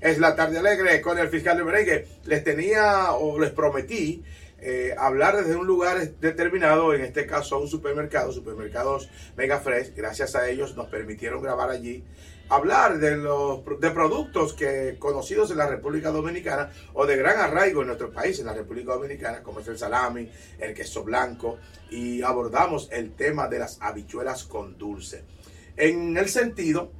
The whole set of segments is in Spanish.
Es la tarde alegre con el fiscal de merengue. Les tenía o les prometí eh, hablar desde un lugar determinado, en este caso un supermercado, supermercados Mega Fresh. Gracias a ellos nos permitieron grabar allí, hablar de los de productos que conocidos en la República Dominicana o de gran arraigo en nuestro país, en la República Dominicana, como es el salami, el queso blanco, y abordamos el tema de las habichuelas con dulce. En el sentido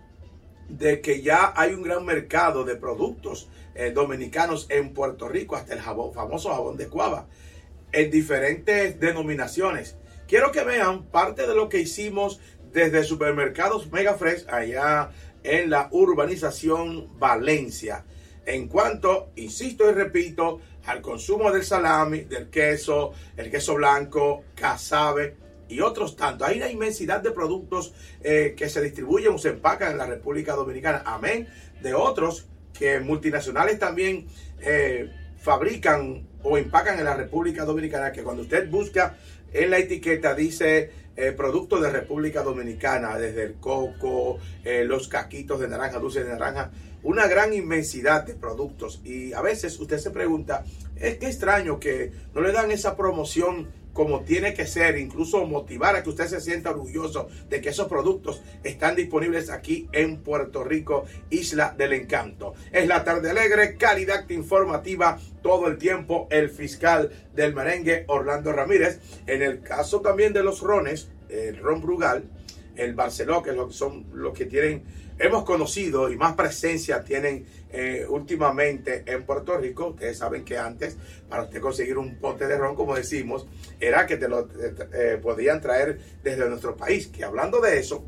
de que ya hay un gran mercado de productos eh, dominicanos en Puerto Rico, hasta el jabón, famoso jabón de cuava, en diferentes denominaciones. Quiero que vean parte de lo que hicimos desde supermercados Mega Fresh allá en la urbanización Valencia. En cuanto, insisto y repito, al consumo del salami, del queso, el queso blanco, casabe, y otros tantos. Hay una inmensidad de productos eh, que se distribuyen o se empacan en la República Dominicana. Amén. De otros que multinacionales también eh, fabrican o empacan en la República Dominicana, que cuando usted busca en la etiqueta dice eh, productos de República Dominicana, desde el coco, los caquitos de naranja, dulce de naranja, una gran inmensidad de productos. Y a veces usted se pregunta, es que extraño que no le dan esa promoción como tiene que ser, incluso motivar a que usted se sienta orgulloso de que esos productos están disponibles aquí en Puerto Rico, Isla del Encanto. Es la tarde alegre, calidad informativa todo el tiempo. El fiscal del merengue, Orlando Ramírez. En el caso también de los rones, el ron Brugal, el Barceló, que son los que tienen hemos conocido y más presencia tienen eh, últimamente en Puerto Rico. Ustedes saben que antes, para usted conseguir un pote de ron, como decimos, era que te lo eh, podían traer desde nuestro país. Que hablando de eso,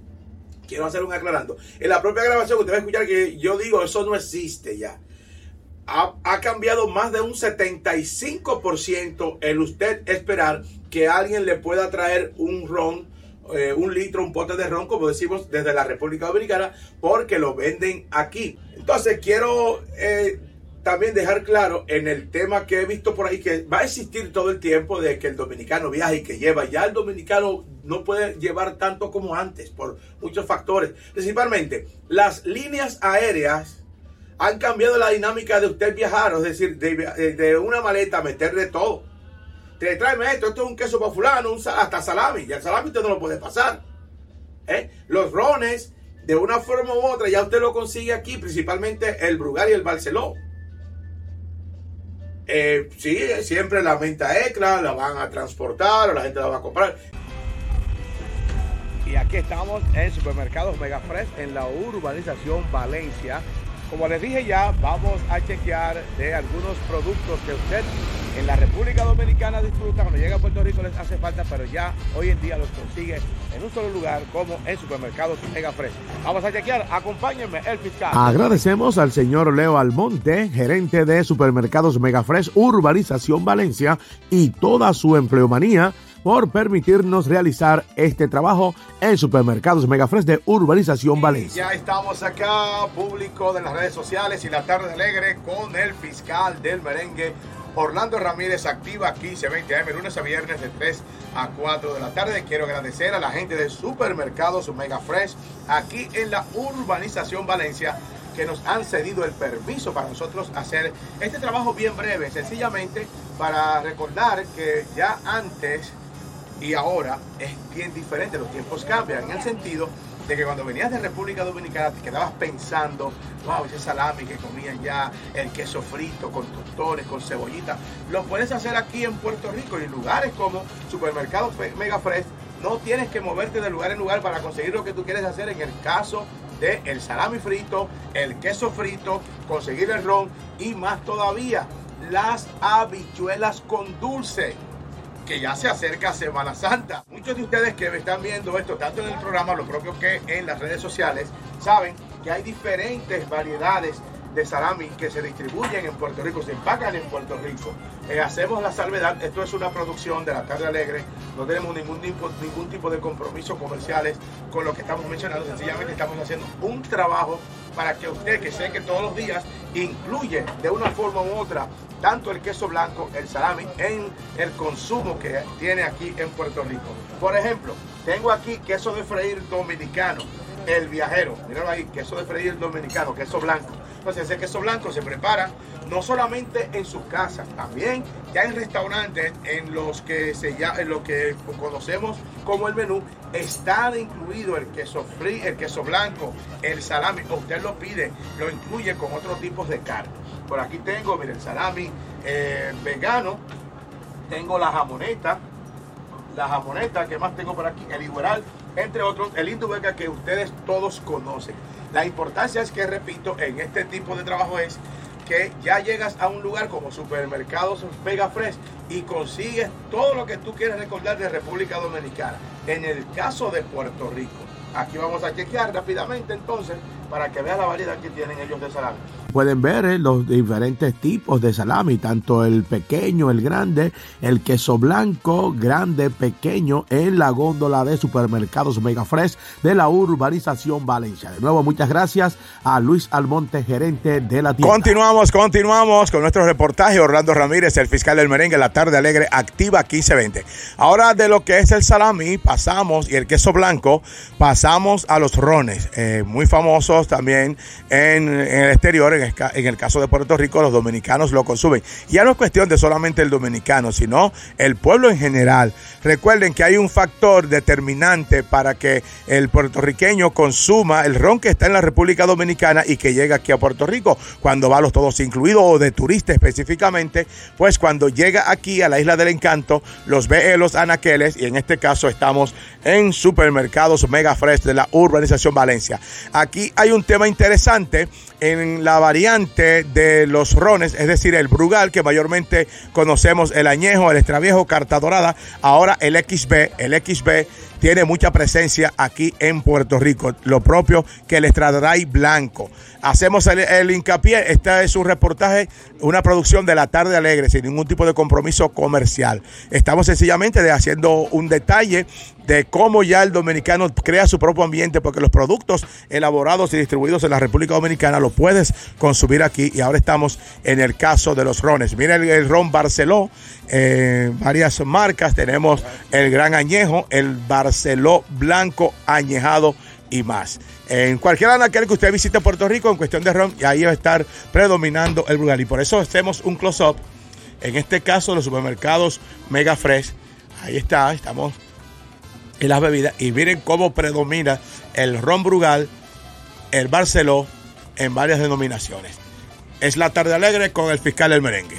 quiero hacer un aclarando. En la propia grabación, usted va a escuchar que yo digo, eso no existe ya. Ha, ha cambiado más de un 75% el usted esperar que alguien le pueda traer un ron eh, un litro, un pote de ron, como decimos, desde la República Dominicana, porque lo venden aquí. Entonces, quiero eh, también dejar claro en el tema que he visto por ahí que va a existir todo el tiempo de que el dominicano viaja y que lleva. Ya el dominicano no puede llevar tanto como antes por muchos factores. Principalmente, las líneas aéreas han cambiado la dinámica de usted viajar, es decir, de, de una maleta meterle todo te tráeme esto, esto es un queso para fulano, hasta salami, y el salami usted no lo puede pasar. ¿eh? Los rones, de una forma u otra, ya usted lo consigue aquí, principalmente el Brugal y el Barceló. Eh, sí, siempre la venta extra, la van a transportar o la gente la va a comprar. Y aquí estamos en Supermercados Mega Fresh en la urbanización Valencia. Como les dije ya, vamos a chequear de algunos productos que usted en la República Dominicana disfruta, cuando llega a Puerto Rico les hace falta, pero ya hoy en día los consigue en un solo lugar como en supermercados Mega Fresh. Vamos a chequear, acompáñenme, el fiscal. Agradecemos al señor Leo Almonte, gerente de supermercados Mega Fresh Urbanización Valencia y toda su empleomanía por permitirnos realizar este trabajo en Supermercados Megafresh de Urbanización Valencia. Ya estamos acá, público de las redes sociales y la tarde alegre con el fiscal del merengue. Orlando Ramírez activa aquí 20 AM lunes a viernes de 3 a 4 de la tarde. Quiero agradecer a la gente de Supermercados Mega Fresh aquí en la urbanización Valencia que nos han cedido el permiso para nosotros hacer este trabajo bien breve, sencillamente para recordar que ya antes y ahora es bien diferente, los tiempos cambian en el sentido de que cuando venías de República Dominicana te quedabas pensando, wow, ese salami que comían ya, el queso frito con tostones, con cebollita, lo puedes hacer aquí en Puerto Rico y en lugares como Supermercado Mega Fresh, no tienes que moverte de lugar en lugar para conseguir lo que tú quieres hacer en el caso de el salami frito, el queso frito, conseguir el ron y más todavía, las habichuelas con dulce que ya se acerca Semana Santa. Muchos de ustedes que me están viendo esto, tanto en el programa, lo propio que en las redes sociales, saben que hay diferentes variedades de salami que se distribuyen en Puerto Rico, se empacan en Puerto Rico. Eh, hacemos la salvedad, esto es una producción de la Tarde Alegre, no tenemos ningún tipo, ningún tipo de compromisos comerciales con lo que estamos mencionando, sencillamente estamos haciendo un trabajo para que usted, que sé que todos los días incluye de una forma u otra tanto el queso blanco, el salami, en el consumo que tiene aquí en Puerto Rico. Por ejemplo, tengo aquí queso de freír dominicano, el viajero, míralo ahí, queso de freír dominicano, queso blanco Entonces ese queso blanco se prepara no solamente en sus casas, también ya en restaurantes en los que se ya, en lo que conocemos como el menú está incluido el queso free, el queso blanco, el salami. Usted lo pide, lo incluye con otros tipos de carne. Por aquí tengo, mire, el salami eh, vegano, tengo la jamoneta, la jamoneta, que más tengo por aquí? El igual, entre otros, el indubeca que ustedes todos conocen. La importancia es que, repito, en este tipo de trabajo es que ya llegas a un lugar como Supermercados Vega Fresh y consigues todo lo que tú quieres recordar de República Dominicana. En el caso de Puerto Rico, aquí vamos a chequear rápidamente entonces para que vean la variedad que tienen ellos de salami pueden ver eh, los diferentes tipos de salami, tanto el pequeño, el grande, el queso blanco, grande, pequeño, en la góndola de supermercados Mega Fresh de la urbanización Valencia. De nuevo, muchas gracias a Luis Almonte, gerente de la tienda. Continuamos, continuamos con nuestro reportaje. Orlando Ramírez, el fiscal del merengue, la tarde alegre, activa 1520. Ahora de lo que es el salami, pasamos, y el queso blanco, pasamos a los rones, eh, muy famosos también en, en el exterior en el caso de Puerto Rico, los dominicanos lo consumen. Ya no es cuestión de solamente el dominicano, sino el pueblo en general. Recuerden que hay un factor determinante para que el puertorriqueño consuma el ron que está en la República Dominicana y que llega aquí a Puerto Rico, cuando va los todos incluidos o de turista específicamente, pues cuando llega aquí a la Isla del Encanto, los ve en los anaqueles y en este caso estamos en supermercados Mega Fresh de la urbanización Valencia. Aquí hay un tema interesante en la variante de los rones, es decir, el Brugal, que mayormente conocemos el añejo, el extraviejo, carta dorada, ahora el XB, el XB tiene mucha presencia aquí en Puerto Rico, lo propio que el Estradray Blanco. Hacemos el, hincapié, este es un reportaje, una producción de la tarde alegre, sin ningún tipo de compromiso comercial. Estamos sencillamente haciendo un detalle de cómo ya el dominicano crea su propio ambiente, porque los productos elaborados y distribuidos en la República Dominicana los puedes consumir aquí. Y ahora estamos en el caso de los rones. Mira el, ron Barceló, eh, varias marcas. Tenemos el Gran Añejo, el Barceló Blanco Añejado y más. En cualquier anaquel que usted visite Puerto Rico, en cuestión de ron, y ahí va a estar predominando el Brugal. Y por eso hacemos un close-up. En este caso, los supermercados Mega Fresh. Ahí está, estamos en las bebidas. Y miren cómo predomina el ron Brugal, el Barceló, en varias denominaciones. Es la tarde alegre con el fiscal del merengue.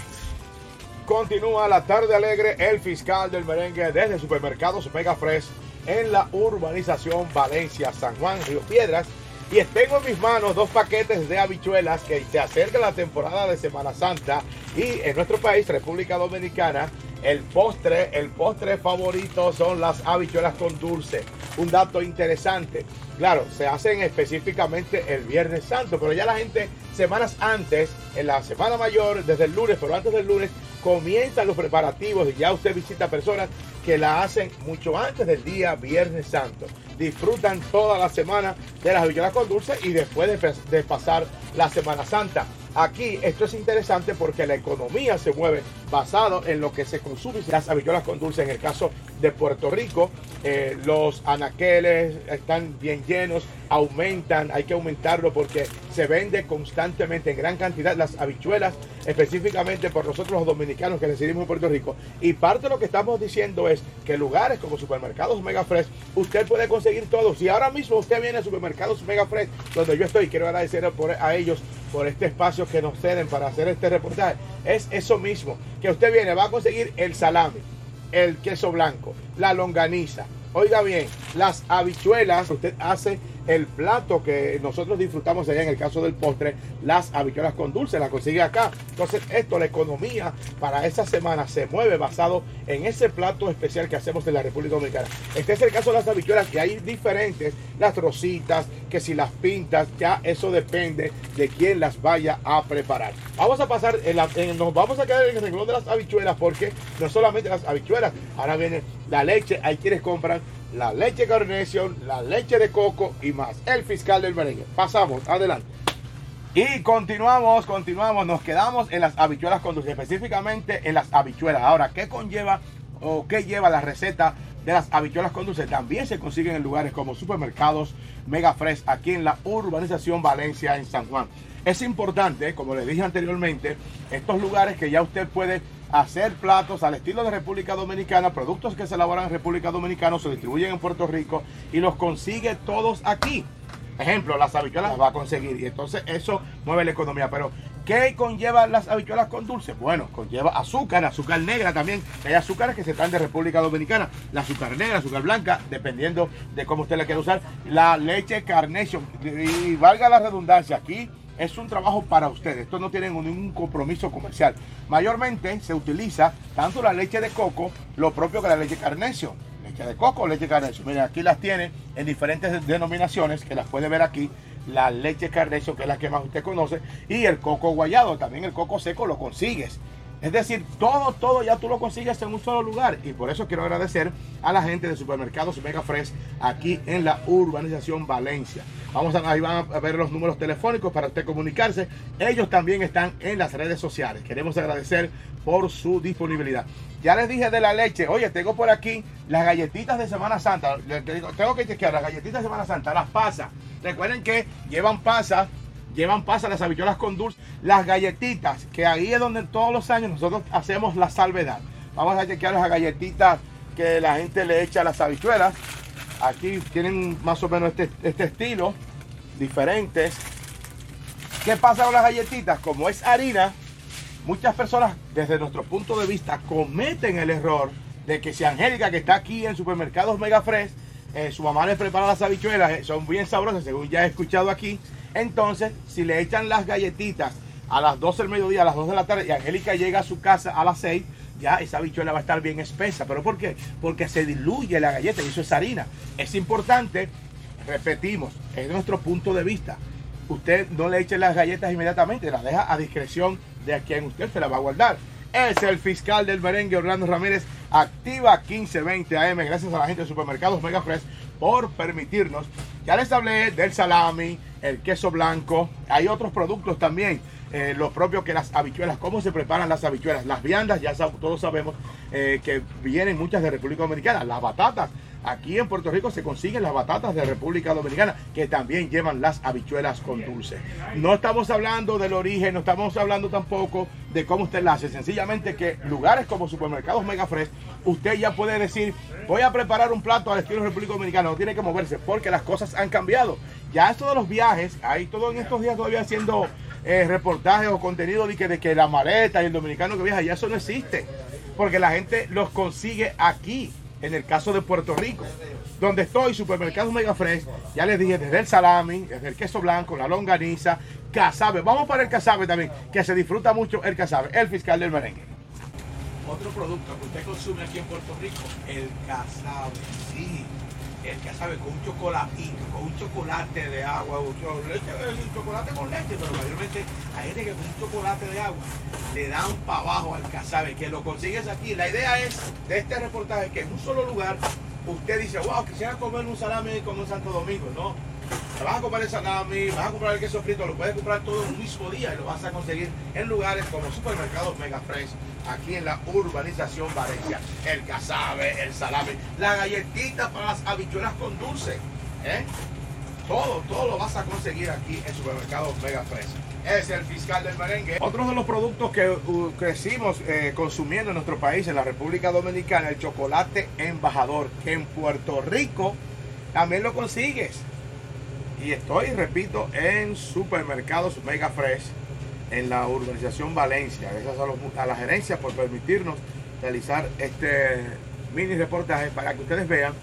Continúa la tarde alegre, el fiscal del merengue desde supermercados Mega Fresh en la urbanización Valencia, San Juan, Río Piedras. Y tengo en mis manos dos paquetes de habichuelas que se acerca la temporada de Semana Santa y en nuestro país, República Dominicana, el postre, el postre favorito son las habichuelas con dulce. Un dato interesante. Claro, se hacen específicamente el Viernes Santo, pero ya la gente semanas antes, en la Semana Mayor, desde el lunes, pero antes del lunes, comienzan los preparativos y ya usted visita personas que la hacen mucho antes del día Viernes Santo. Disfrutan toda la semana de las habichuelas con dulce y después de, de pasar la Semana Santa. Aquí esto es interesante porque la economía se mueve basado en lo que se consume. Las habichuelas con dulce, en el caso de Puerto Rico, eh, los anaqueles están bien llenos, aumentan, hay que aumentarlo porque se vende constantemente en gran cantidad las habichuelas, específicamente por nosotros los dominicanos que residimos en Puerto Rico. Y parte de lo que estamos diciendo es que lugares como supermercados Mega Fresh, usted puede conseguir todo. Si ahora mismo usted viene a supermercados Mega Fresh, donde yo estoy, quiero agradecer a ellos por este espacio que nos ceden para hacer este reportaje, es eso mismo, que usted viene, va a conseguir el salami, el queso blanco, la longaniza. Oiga bien, las habichuelas, usted hace el plato que nosotros disfrutamos allá en el caso del postre, las habichuelas con dulce, la consigue acá. Entonces, esto, la economía para esa semana se mueve basado en ese plato especial que hacemos en la República Dominicana. Este es el caso de las habichuelas, que hay diferentes, las trocitas, que si las pintas, ya eso depende de quién las vaya a preparar. Vamos a pasar, en nos vamos a quedar en el renglón de las habichuelas porque no solamente las habichuelas, ahora viene la leche, hay quienes compran la leche Carnation, la leche de coco y más. El fiscal del merengue. Pasamos, adelante. Y continuamos, continuamos, nos quedamos en las habichuelas con dulce, específicamente en las habichuelas. Ahora, ¿qué conlleva o qué lleva la receta de las habichuelas con dulce? También se consiguen en lugares como supermercados Mega Fresh, aquí en la urbanización Valencia, en San Juan. Es importante, como les dije anteriormente, estos lugares que ya usted puede hacer platos al estilo de República Dominicana, productos que se elaboran en República Dominicana, se distribuyen en Puerto Rico y los consigue todos aquí. Ejemplo, las habichuelas las va a conseguir y entonces eso mueve la economía. Pero, ¿qué conlleva las habichuelas con dulce? Bueno, conlleva azúcar, azúcar negra también. Hay azúcares que se traen de República Dominicana. La azúcar negra, azúcar blanca, dependiendo de cómo usted la quiera usar. La leche Carnation, y valga la redundancia, aquí es un trabajo para ustedes. Esto no tiene ningún compromiso comercial. Mayormente se utiliza tanto la leche de coco, lo propio que la leche Carnation leche de coco leche Carnation. Miren, aquí las tiene en diferentes denominaciones, que las puede ver aquí. La leche Carnation, que es la que más usted conoce, y el coco guayado. También el coco seco lo consigues. Es decir, todo, todo ya tú lo consigues en un solo lugar. Y por eso quiero agradecer a la gente de Supermercados Mega Fresh aquí en la urbanización Valencia. Vamos a, ahí van a ver los números telefónicos para usted comunicarse. Ellos también están en las redes sociales. Queremos agradecer por su disponibilidad. Ya les dije de la leche. Oye, tengo por aquí las galletitas de Semana Santa. Tengo que chequear las galletitas de Semana Santa, las pasas. Recuerden que llevan pasas llevan pasas las habichuelas con dulce, las galletitas, que ahí es donde todos los años nosotros hacemos la salvedad. Vamos a chequear las galletitas que la gente le echa a las habichuelas. Aquí tienen más o menos este, este estilo, diferentes. ¿Qué pasa con las galletitas? Como es harina, muchas personas desde nuestro punto de vista cometen el error de que si Angélica que está aquí en supermercados Mega Fresh, eh, su mamá le prepara las habichuelas, eh, son bien sabrosas según ya he escuchado aquí. Entonces, si le echan las galletitas a las 12 del mediodía, a las 2 de la tarde y Angélica llega a su casa a las 6, ya esa habichuela va a estar bien espesa. ¿Pero por qué? Porque se diluye la galleta y eso es harina. Es importante, repetimos, es nuestro punto de vista. Usted no le eche las galletas inmediatamente, las deja a discreción de a quien usted se la va a guardar. Es el fiscal del merengue Orlando Ramírez, activa 1520 AM, gracias a la gente de supermercados Mega Fresh por permitirnos. Ya les hablé del salami, el queso blanco, hay otros productos también eh, lo propio que las habichuelas, cómo se preparan las habichuelas. Las viandas, ya todos sabemos eh, que vienen muchas de República Dominicana. Las batatas, aquí en Puerto Rico se consiguen las batatas de República Dominicana que también llevan las habichuelas con dulce. No estamos hablando del origen, no estamos hablando tampoco de cómo usted la hace. Sencillamente que lugares como supermercados Mega Fresh, usted ya puede decir, voy a preparar un plato al estilo República Dominicana. No tiene que moverse porque las cosas han cambiado. Ya esto de los viajes, hay todo en estos días todavía haciendo eh, reportajes o contenido de que, la maleta y el dominicano que viaja, ya eso no existe. Porque la gente los consigue aquí, en el caso de Puerto Rico. Donde estoy, supermercado Mega Fresh, ya les dije, desde el salami, desde el queso blanco, la longaniza, casabe. Vamos para el casabe también, que se disfruta mucho el casabe, el fiscal del merengue. Otro producto que usted consume aquí en Puerto Rico, el casabe. Sí, el que sabe con un chocolatito, con un chocolate de agua, un chocolate con leche, pero mayormente hay gente que con un chocolate de agua le dan para abajo al casabe, que lo consigues aquí. La idea es de este reportaje que en un solo lugar usted dice, wow, quisiera comer un salami como un Santo Domingo, ¿no? Vas a comprar el salami, vas a comprar el queso frito, lo puedes comprar todo un mismo día y lo vas a conseguir en lugares como supermercados Mega Fresh, aquí en la urbanización Valencia. El casabe, el salami, la galletita para las habichuelas con dulce. ¿eh? Todo, todo lo vas a conseguir aquí en supermercados Mega Fresh. Es el fiscal del merengue. Otro de los productos que uh, crecimos eh, consumiendo en nuestro país, en la República Dominicana, el chocolate embajador, que en Puerto Rico también lo consigues. Y estoy, repito, en supermercados Mega Fresh en la urbanización Valencia. Gracias a, la gerencia por permitirnos realizar este mini reportaje para que ustedes vean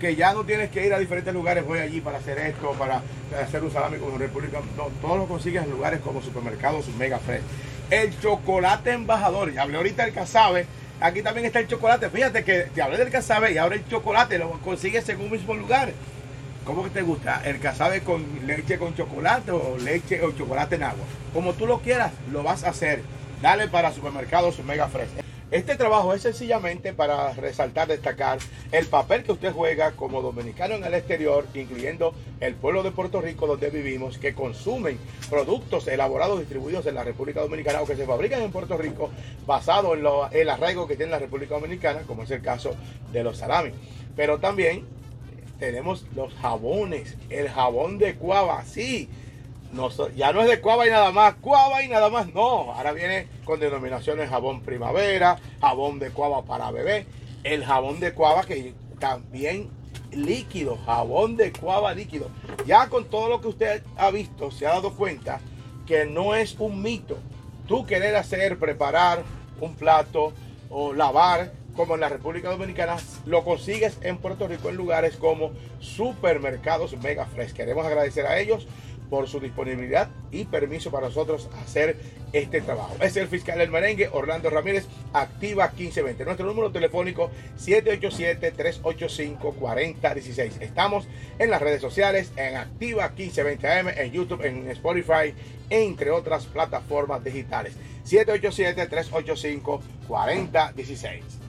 que ya no tienes que ir a diferentes lugares, voy allí para hacer esto, para hacer un salami con República. No, todo lo consigues en lugares como supermercados Mega Fresh. El chocolate embajador, ya hablé ahorita del casabe, aquí también está el chocolate. Fíjate que te hablé del casabe y ahora el chocolate lo consigues en un mismo lugar. ¿Cómo que te gusta? ¿El casabe con leche con chocolate o leche o chocolate en agua? Como tú lo quieras, lo vas a hacer. Dale para supermercados Mega Fresh. Este trabajo es sencillamente para resaltar, destacar el papel que usted juega como dominicano en el exterior, incluyendo el pueblo de Puerto Rico donde vivimos, que consumen productos elaborados, distribuidos en la República Dominicana o que se fabrican en Puerto Rico, basado en el arraigo que tiene la República Dominicana, como es el caso de los salamis. Pero también tenemos los jabones, el jabón de cuava, sí. ya no es de Cuava y nada más, Cuava y nada más, no. Ahora viene con denominaciones jabón primavera, jabón de Cuava para bebé, el jabón de Cuava que también líquido, jabón de Cuava líquido. Ya con todo lo que usted ha visto, se ha dado cuenta que no es un mito. Tú querer hacer, preparar un plato o lavar como en la República Dominicana, lo consigues en Puerto Rico en lugares como supermercados Mega Fresh. Queremos agradecer a ellos por su disponibilidad y permiso para nosotros hacer este trabajo. Es el fiscal del merengue, Orlando Ramírez, activa 1520. Nuestro número telefónico 787-385-4016. Estamos en las redes sociales, en Activa 1520 AM, en YouTube, en Spotify, entre otras plataformas digitales. 787-385-4016.